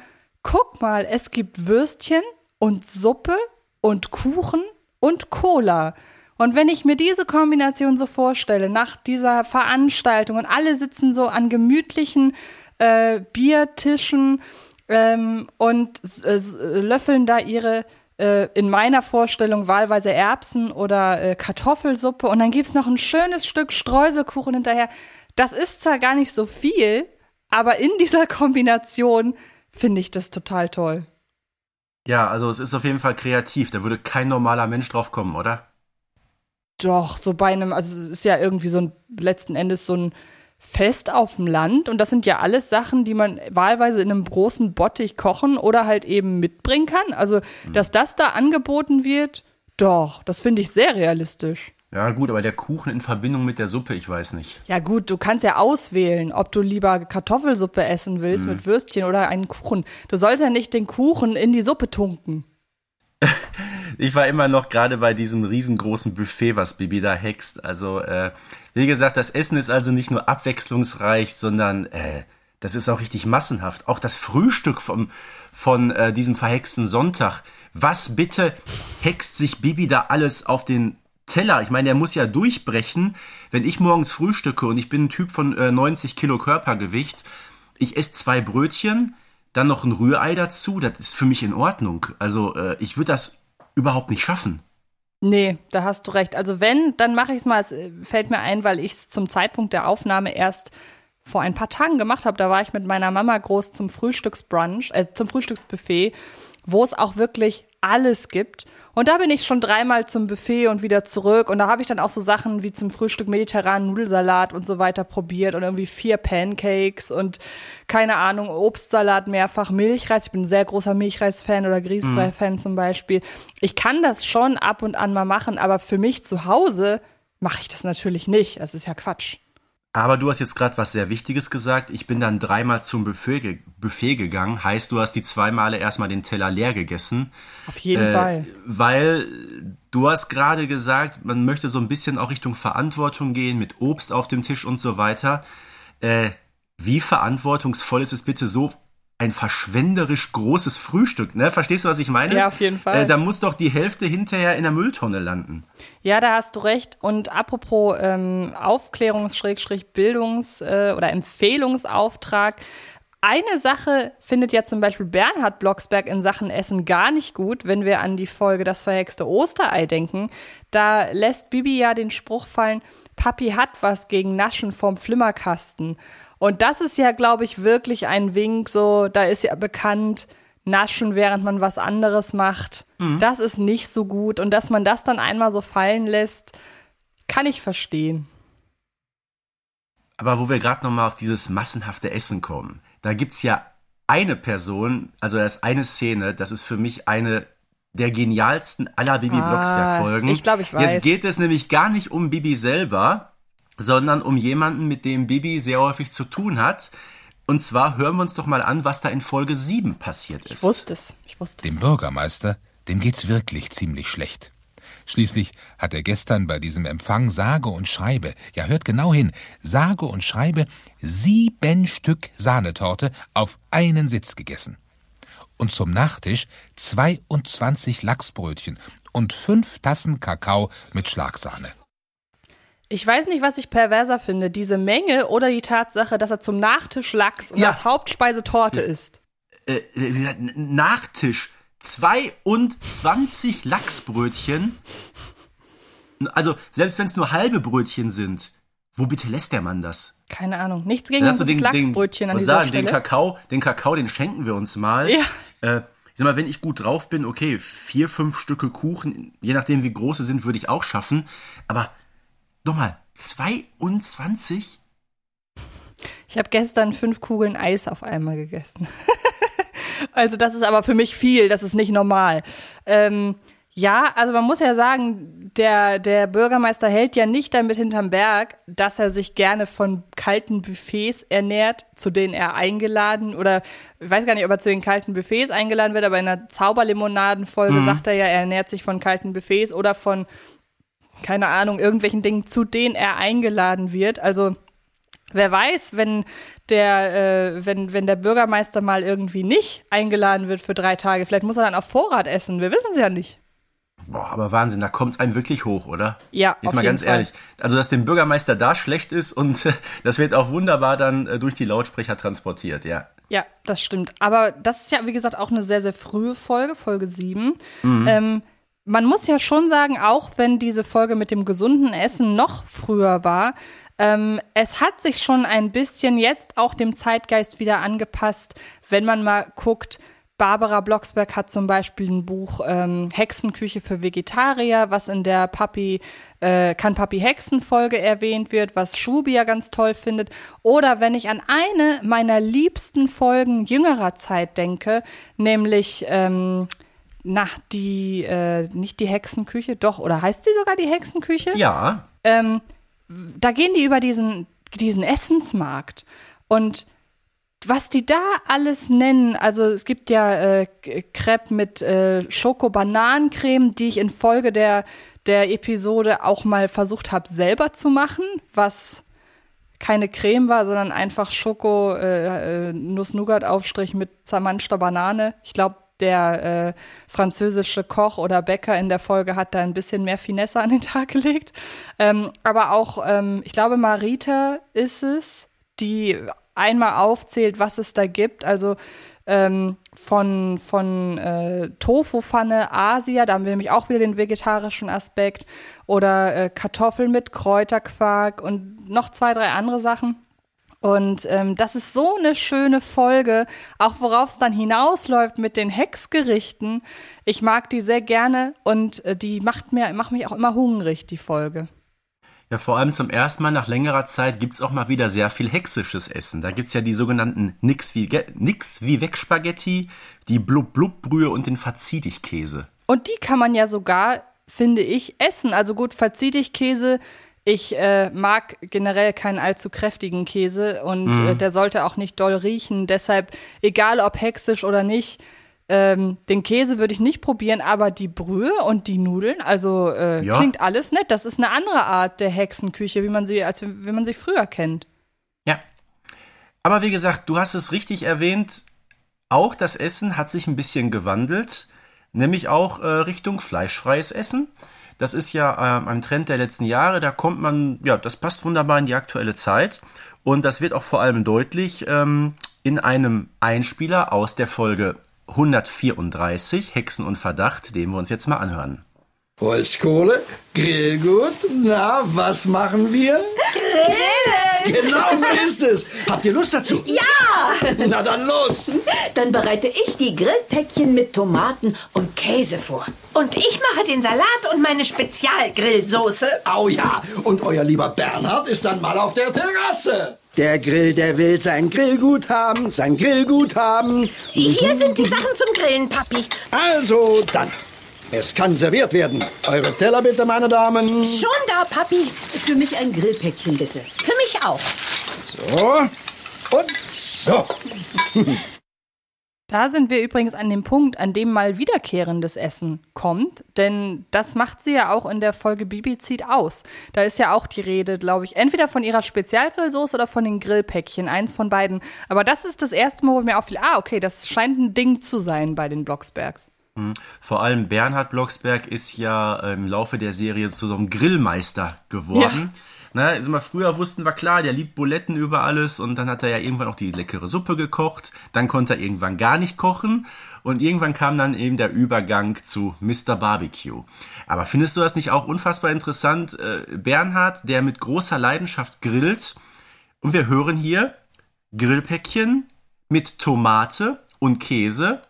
guck mal, es gibt Würstchen und Suppe und Kuchen und Cola. Und wenn ich mir diese Kombination so vorstelle, nach dieser Veranstaltung und alle sitzen so an gemütlichen äh, Biertischen ähm, und äh, löffeln da ihre äh, in meiner Vorstellung wahlweise Erbsen oder äh, Kartoffelsuppe und dann gibt's noch ein schönes Stück Streuselkuchen hinterher. Das ist zwar gar nicht so viel, aber in dieser Kombination finde ich das total toll. Ja, also es ist auf jeden Fall kreativ. Da würde kein normaler Mensch drauf kommen, oder? Doch, so bei einem, also es ist ja irgendwie so ein, letzten Endes so ein Fest auf dem Land und das sind ja alles Sachen, die man wahlweise in einem großen Bottich kochen oder halt eben mitbringen kann. Also, mhm. dass das da angeboten wird, doch, das finde ich sehr realistisch. Ja, gut, aber der Kuchen in Verbindung mit der Suppe, ich weiß nicht. Ja, gut, du kannst ja auswählen, ob du lieber Kartoffelsuppe essen willst mhm. mit Würstchen oder einen Kuchen. Du sollst ja nicht den Kuchen in die Suppe tunken. ich war immer noch gerade bei diesem riesengroßen Buffet, was Bibi da hext. Also, äh, wie gesagt, das Essen ist also nicht nur abwechslungsreich, sondern äh, das ist auch richtig massenhaft. Auch das Frühstück vom, von äh, diesem verhexten Sonntag. Was bitte hext sich Bibi da alles auf den Teller? Ich meine, der muss ja durchbrechen. Wenn ich morgens frühstücke und ich bin ein Typ von äh, 90 Kilo Körpergewicht, ich esse zwei Brötchen, dann noch ein Rührei dazu, das ist für mich in Ordnung. Also äh, ich würde das überhaupt nicht schaffen. Nee, da hast du recht. Also wenn, dann mache ich es mal. Es äh, fällt mir ein, weil ich es zum Zeitpunkt der Aufnahme erst vor ein paar Tagen gemacht habe. Da war ich mit meiner Mama groß zum Frühstücksbrunch, äh, zum Frühstücksbuffet, wo es auch wirklich alles gibt. Und da bin ich schon dreimal zum Buffet und wieder zurück. Und da habe ich dann auch so Sachen wie zum Frühstück mediterranen Nudelsalat und so weiter probiert und irgendwie vier Pancakes und keine Ahnung, Obstsalat mehrfach, Milchreis. Ich bin ein sehr großer Milchreis-Fan oder Grießbrei-Fan mhm. zum Beispiel. Ich kann das schon ab und an mal machen, aber für mich zu Hause mache ich das natürlich nicht. Das ist ja Quatsch. Aber du hast jetzt gerade was sehr Wichtiges gesagt. Ich bin dann dreimal zum Buffet, ge Buffet gegangen. Heißt, du hast die zwei Male erstmal den Teller leer gegessen. Auf jeden äh, Fall. Weil du hast gerade gesagt, man möchte so ein bisschen auch Richtung Verantwortung gehen, mit Obst auf dem Tisch und so weiter. Äh, wie verantwortungsvoll ist es bitte so, ein verschwenderisch großes Frühstück, ne? Verstehst du, was ich meine? Ja, auf jeden Fall. Äh, da muss doch die Hälfte hinterher in der Mülltonne landen. Ja, da hast du recht. Und apropos ähm, Aufklärungs-Bildungs- äh, oder Empfehlungsauftrag. Eine Sache findet ja zum Beispiel Bernhard Blocksberg in Sachen Essen gar nicht gut, wenn wir an die Folge Das verhexte Osterei denken. Da lässt Bibi ja den Spruch fallen, Papi hat was gegen Naschen vom Flimmerkasten. Und das ist ja, glaube ich, wirklich ein Wink, so, da ist ja bekannt, naschen, während man was anderes macht. Mhm. Das ist nicht so gut. Und dass man das dann einmal so fallen lässt, kann ich verstehen. Aber wo wir gerade nochmal auf dieses massenhafte Essen kommen, da gibt es ja eine Person, also da ist eine Szene, das ist für mich eine der genialsten aller Bibi ah, Blocksberg-Folgen. Ich glaube, ich weiß. Jetzt geht es nämlich gar nicht um Bibi selber, sondern um jemanden, mit dem Bibi sehr häufig zu tun hat. Und zwar hören wir uns doch mal an, was da in Folge 7 passiert ist. Ich wusste es. Ich wusste es. Dem Bürgermeister, dem geht's wirklich ziemlich schlecht. Schließlich hat er gestern bei diesem Empfang sage und schreibe, ja hört genau hin, sage und schreibe sieben Stück Sahnetorte auf einen Sitz gegessen. Und zum Nachtisch 22 Lachsbrötchen und fünf Tassen Kakao mit Schlagsahne. Ich weiß nicht, was ich perverser finde, diese Menge oder die Tatsache, dass er zum Nachtisch Lachs und ja. als Hauptspeise Torte isst. Äh, äh, Nachtisch 22 Lachsbrötchen. Also, selbst wenn es nur halbe Brötchen sind, wo bitte lässt der Mann das? Keine Ahnung. Nichts gegen gutes Lachsbrötchen an dieser sagen, Stelle. Den Kakao, den Kakao, den schenken wir uns mal. Ja. Äh, ich sag mal, wenn ich gut drauf bin, okay, vier, fünf Stücke Kuchen, je nachdem wie groß sie sind, würde ich auch schaffen. Aber Nochmal, 22? Ich habe gestern fünf Kugeln Eis auf einmal gegessen. also das ist aber für mich viel, das ist nicht normal. Ähm, ja, also man muss ja sagen, der, der Bürgermeister hält ja nicht damit hinterm Berg, dass er sich gerne von kalten Buffets ernährt, zu denen er eingeladen oder ich weiß gar nicht, ob er zu den kalten Buffets eingeladen wird, aber in der Zauberlimonadenfolge mhm. sagt er ja, er ernährt sich von kalten Buffets oder von keine Ahnung, irgendwelchen Dingen, zu denen er eingeladen wird. Also wer weiß, wenn der, äh, wenn, wenn der Bürgermeister mal irgendwie nicht eingeladen wird für drei Tage, vielleicht muss er dann auf Vorrat essen. Wir wissen es ja nicht. Boah, aber Wahnsinn, da kommt's einem wirklich hoch, oder? Ja, Jetzt mal ganz Fall. ehrlich. Also, dass dem Bürgermeister da schlecht ist und äh, das wird auch wunderbar dann äh, durch die Lautsprecher transportiert, ja. Ja, das stimmt. Aber das ist ja, wie gesagt, auch eine sehr, sehr frühe Folge, Folge 7. Mhm. Ähm, man muss ja schon sagen, auch wenn diese Folge mit dem gesunden Essen noch früher war, ähm, es hat sich schon ein bisschen jetzt auch dem Zeitgeist wieder angepasst, wenn man mal guckt, Barbara Blocksberg hat zum Beispiel ein Buch ähm, Hexenküche für Vegetarier, was in der Papi äh, kann Papi Hexen Folge erwähnt wird, was Schubi ja ganz toll findet. Oder wenn ich an eine meiner liebsten Folgen jüngerer Zeit denke, nämlich ähm, nach die äh, nicht die Hexenküche, doch oder heißt sie sogar die Hexenküche? Ja, ähm, da gehen die über diesen, diesen Essensmarkt. Und was die da alles nennen, also es gibt ja äh, Crepe mit äh, Schoko-Bananencreme, die ich in Folge der, der Episode auch mal versucht habe, selber zu machen, was keine Creme war, sondern einfach Schoko, äh, äh, Nuss-Nougat-Aufstrich mit zermanschter Banane. Ich glaube, der äh, französische Koch oder Bäcker in der Folge hat da ein bisschen mehr Finesse an den Tag gelegt. Ähm, aber auch, ähm, ich glaube, Marita ist es, die einmal aufzählt, was es da gibt. Also ähm, von, von äh, Tofu-Pfanne Asia, da haben wir nämlich auch wieder den vegetarischen Aspekt. Oder äh, Kartoffeln mit Kräuterquark und noch zwei, drei andere Sachen. Und ähm, das ist so eine schöne Folge, auch worauf es dann hinausläuft mit den Hexgerichten. Ich mag die sehr gerne und äh, die macht, mir, macht mich auch immer hungrig, die Folge. Ja, vor allem zum ersten Mal nach längerer Zeit gibt's auch mal wieder sehr viel hexisches Essen. Da gibt's ja die sogenannten Nix wie, Nix wie weg Spaghetti, die Blub Blub Brühe und den Verziehdigkäse. Und die kann man ja sogar, finde ich, essen. Also gut, Verziehdigkäse. Ich äh, mag generell keinen allzu kräftigen Käse und äh, der sollte auch nicht doll riechen. Deshalb, egal ob hexisch oder nicht, ähm, den Käse würde ich nicht probieren, aber die Brühe und die Nudeln, also äh, Ja. klingt alles nett. Das ist eine andere Art der Hexenküche, wie man sie, als wie man sie früher kennt. Ja. Aber wie gesagt, du hast es richtig erwähnt, auch das Essen hat sich ein bisschen gewandelt, nämlich auch äh, Richtung fleischfreies Essen. Das ist ja ähm, ein Trend der letzten Jahre, da kommt man, ja, das passt wunderbar in die aktuelle Zeit. Und das wird auch vor allem deutlich ähm, in einem Einspieler aus der Folge 134, Hexen und Verdacht, den wir uns jetzt mal anhören. Holzkohle, Grillgut, na, was machen wir? Grillen! Genau so ist es. Habt ihr Lust dazu? Ja! Na dann los! Dann bereite ich die Grillpäckchen mit Tomaten und Käse vor. Und ich mache den Salat und meine Spezialgrillsoße. Au ja, und euer lieber Bernhard ist dann mal auf der Terrasse. Der Grill, der will sein Grillgut haben, sein Grillgut haben. Hier sind die Sachen zum Grillen, Papi. Also dann. Es kann serviert werden. Eure Teller bitte, meine Damen. Schon da, Papi. Für mich ein Grillpäckchen, bitte. Für mich auch. So. Und so. Da sind wir übrigens an dem Punkt, an dem mal wiederkehrendes Essen kommt, denn das macht sie ja auch in der Folge Bibi zieht aus. Da ist ja auch die Rede, glaube ich, entweder von ihrer Spezialgrillsoße oder von den Grillpäckchen, eins von beiden. Aber das ist das erste Mal, wo mir auffiel, ah, okay, das scheint ein Ding zu sein bei den Blocksbergs. Vor allem Bernhard Blocksberg ist ja im Laufe der Serie zu so einem Grillmeister geworden. Na, also mal früher wussten wir klar, der liebt Buletten über alles und dann hat er ja irgendwann auch die leckere Suppe gekocht. Dann konnte er irgendwann gar nicht kochen und irgendwann kam dann eben der Übergang zu Mr. Barbecue. Aber findest du das nicht auch unfassbar interessant? Äh, Bernhard, der mit großer Leidenschaft grillt und wir hören hier Grillpäckchen mit Tomate und Käse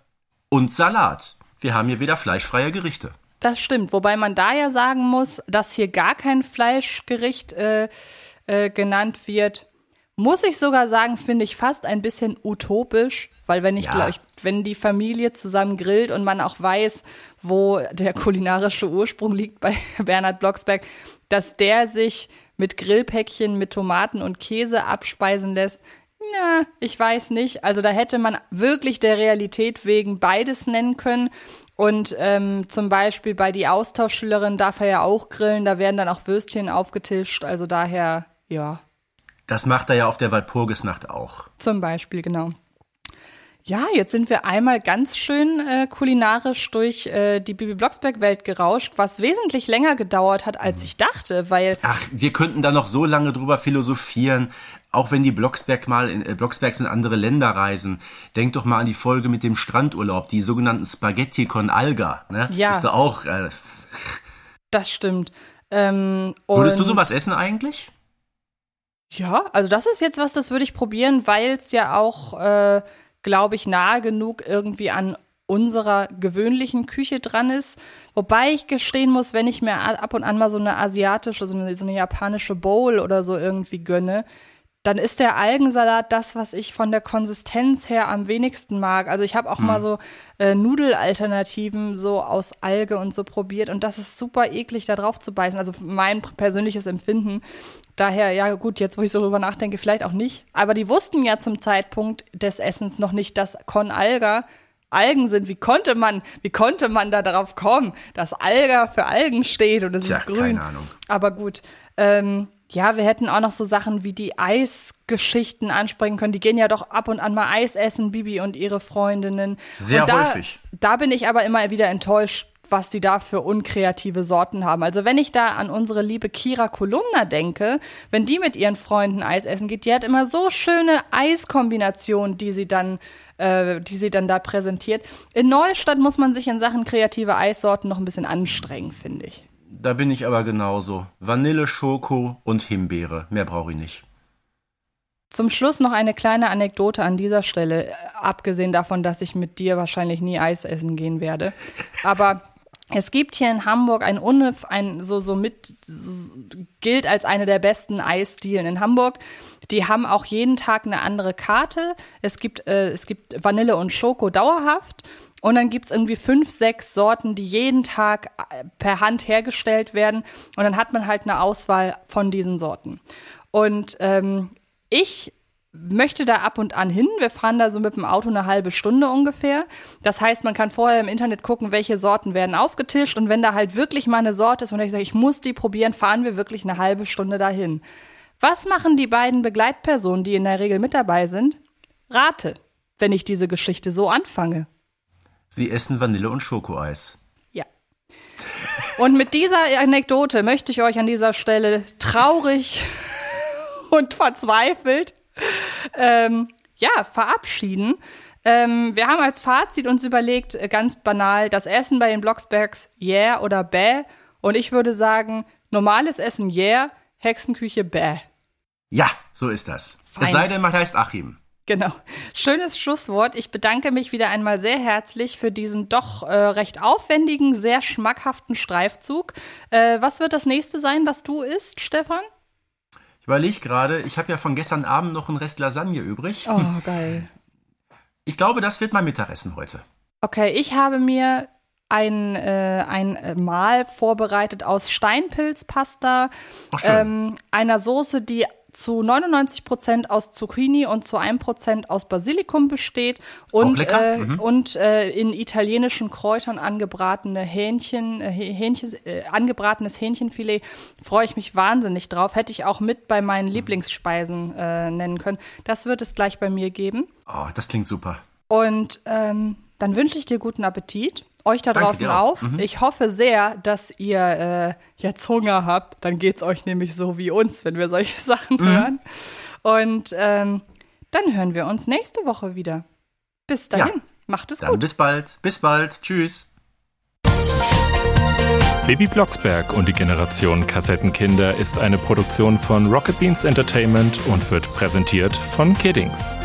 und Salat. Wir haben hier wieder fleischfreie Gerichte. Das stimmt, wobei man da ja sagen muss, dass hier gar kein Fleischgericht äh, äh, genannt wird. Muss ich sogar sagen, finde ich fast ein bisschen utopisch, weil wenn ich Ja. glaube, wenn die Familie zusammen grillt und man auch weiß, wo der kulinarische Ursprung liegt bei Bernhard Blocksberg, dass der sich mit Grillpäckchen mit Tomaten und Käse abspeisen lässt. Na, ich weiß nicht. Also da hätte man wirklich der Realität wegen beides nennen können. Und ähm, zum Beispiel bei die Austauschschülerin darf er ja auch grillen, da werden dann auch Würstchen aufgetischt. Also daher, ja, Das macht er ja auf der Walpurgisnacht auch. zum Beispiel, genau. Ja, jetzt sind wir einmal ganz schön äh, kulinarisch durch äh, die Bibi Blocksberg-Welt gerauscht, was wesentlich länger gedauert hat, als ich dachte, weil. Ach, wir könnten da noch so lange drüber philosophieren. Auch wenn die Blocksberg mal in, äh, Blocksbergs in andere Länder reisen. Denk doch mal an die Folge mit dem Strandurlaub, die sogenannten Spaghetti con Alga. Ne? Ja. Ist da auch. Äh, Das stimmt. Ähm, würdest du sowas essen eigentlich? Ja, also das ist jetzt was, das würde ich probieren, weil es ja auch, äh, glaube ich, nahe genug irgendwie an unserer gewöhnlichen Küche dran ist. Wobei ich gestehen muss, wenn ich mir ab und an mal so eine asiatische, so eine, so eine japanische Bowl oder so irgendwie gönne, dann ist der Algensalat das, was ich von der Konsistenz her am wenigsten mag. Also ich habe auch mal so äh, Nudelalternativen so aus Alge und so probiert und das ist super eklig, da drauf zu beißen. Also mein persönliches Empfinden. Daher, ja gut, jetzt wo ich so drüber nachdenke, vielleicht auch nicht. Aber die wussten ja zum Zeitpunkt des Essens noch nicht, dass Con Alga Algen sind. Wie konnte man, wie konnte man da drauf kommen, dass Alga für Algen steht und es Tja, ist grün? keine Ahnung. Aber gut. Ähm, ja, wir hätten auch noch so Sachen wie die Eisgeschichten ansprechen können. Die gehen ja doch ab und an mal Eis essen, Bibi und ihre Freundinnen. Sehr da, häufig. Da bin ich aber immer wieder enttäuscht, was die da für unkreative Sorten haben. Also wenn ich da an unsere liebe Kira Kolumna denke, wenn die mit ihren Freunden Eis essen geht, die hat immer so schöne Eiskombinationen, die sie dann äh, die sie dann da präsentiert. In Neustadt muss man sich in Sachen kreative Eissorten noch ein bisschen anstrengen, finde ich. Da bin ich aber genauso. Vanille, Schoko und Himbeere. Mehr brauche ich nicht. Zum Schluss noch eine kleine Anekdote an dieser Stelle, äh, abgesehen davon, dass ich mit dir wahrscheinlich nie Eis essen gehen werde. Aber es gibt hier in Hamburg ein, Unif, ein so, so mit, so, gilt als eine der besten Eisdielen in Hamburg. Die haben auch jeden Tag eine andere Karte. Es gibt, äh, es gibt Vanille und Schoko dauerhaft. Und dann gibt's irgendwie fünf, sechs Sorten, die jeden Tag äh, per Hand hergestellt werden. Und dann hat man halt eine Auswahl von diesen Sorten. Und ähm, ich möchte da ab und an hin. Wir fahren da so mit dem Auto eine halbe Stunde ungefähr. Das heißt, man kann vorher im Internet gucken, welche Sorten werden aufgetischt. Und wenn da halt wirklich mal eine Sorte ist, und ich sage, ich muss die probieren, fahren wir wirklich eine halbe Stunde dahin. Was machen die beiden Begleitpersonen, die in der Regel mit dabei sind? Rate, wenn ich diese Geschichte so anfange. Sie essen Vanille- und Schokoeis. Ja. Und mit dieser Anekdote möchte ich euch an dieser Stelle traurig und verzweifelt ähm, ja, verabschieden. Ähm, wir haben als Fazit uns überlegt, äh, ganz banal, das Essen bei den Blocksbergs, yeah oder bäh. Und ich würde sagen, normales Essen, yeah, Hexenküche, bäh. Ja, so ist das. Fein. Es sei denn, man heißt Achim. Genau. Schönes Schlusswort. Ich bedanke mich wieder einmal sehr herzlich für diesen doch äh, recht aufwendigen, sehr schmackhaften Streifzug. Äh, was wird das nächste sein, was du isst, Stefan? Ich überlege gerade, ich habe ja von gestern Abend noch einen Rest Lasagne übrig. Oh, geil. Ich glaube, das wird mein Mittagessen heute. Okay, ich habe mir ein, äh, ein äh, Mahl vorbereitet aus Steinpilzpasta, ähm, einer Soße, die zu 99% aus Zucchini und zu 1% aus Basilikum besteht und, äh, Mhm. und äh, in italienischen Kräutern angebratene Hähnchen, äh, Hähnchen äh, angebratenes Hähnchenfilet. Freue ich mich wahnsinnig drauf. Hätte ich auch mit bei meinen Lieblingsspeisen äh, nennen können. Das wird es gleich bei mir geben. Oh, das klingt super. Und ähm, dann wünsche ich dir guten Appetit. Euch da Danke draußen auf. Mhm. Ich hoffe sehr, dass ihr äh, jetzt Hunger habt. Dann geht's euch nämlich so wie uns, wenn wir solche Sachen Mhm. hören. Und ähm, dann hören wir uns nächste Woche wieder. Bis dahin. Ja. Macht es Dann gut. bis bald. Bis bald. Tschüss. Baby Blocksberg und die Generation Kassettenkinder ist eine Produktion von Rocket Beans Entertainment und wird präsentiert von Kiddings.